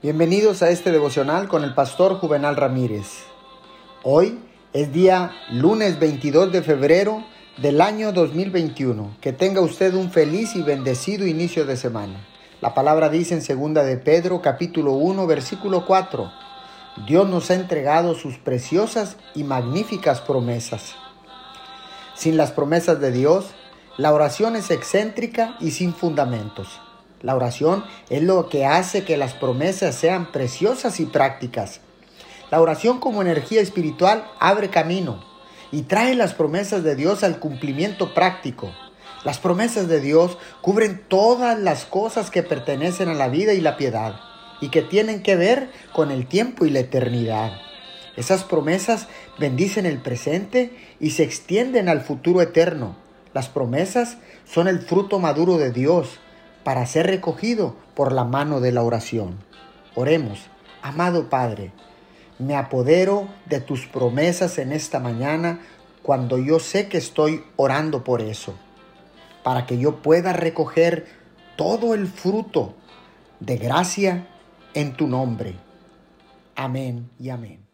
Bienvenidos a este devocional con el pastor Juvenal Ramírez. Hoy es día lunes 22 de febrero del año 2021. Que tenga usted un feliz y bendecido inicio de semana. La palabra dice en segunda de Pedro capítulo 1 versículo 4. Dios nos ha entregado sus preciosas y magníficas promesas. Sin las promesas de Dios, la oración es excéntrica y sin fundamentos. La oración es lo que hace que las promesas sean preciosas y prácticas. La oración como energía espiritual abre camino y trae las promesas de Dios al cumplimiento práctico. Las promesas de Dios cubren todas las cosas que pertenecen a la vida y la piedad y que tienen que ver con el tiempo y la eternidad. Esas promesas bendicen el presente y se extienden al futuro eterno. Las promesas son el fruto maduro de Dios para ser recogido por la mano de la oración. Oremos, amado Padre, me apodero de tus promesas en esta mañana cuando yo sé que estoy orando por eso, para que yo pueda recoger todo el fruto de gracia en tu nombre. Amén y amén.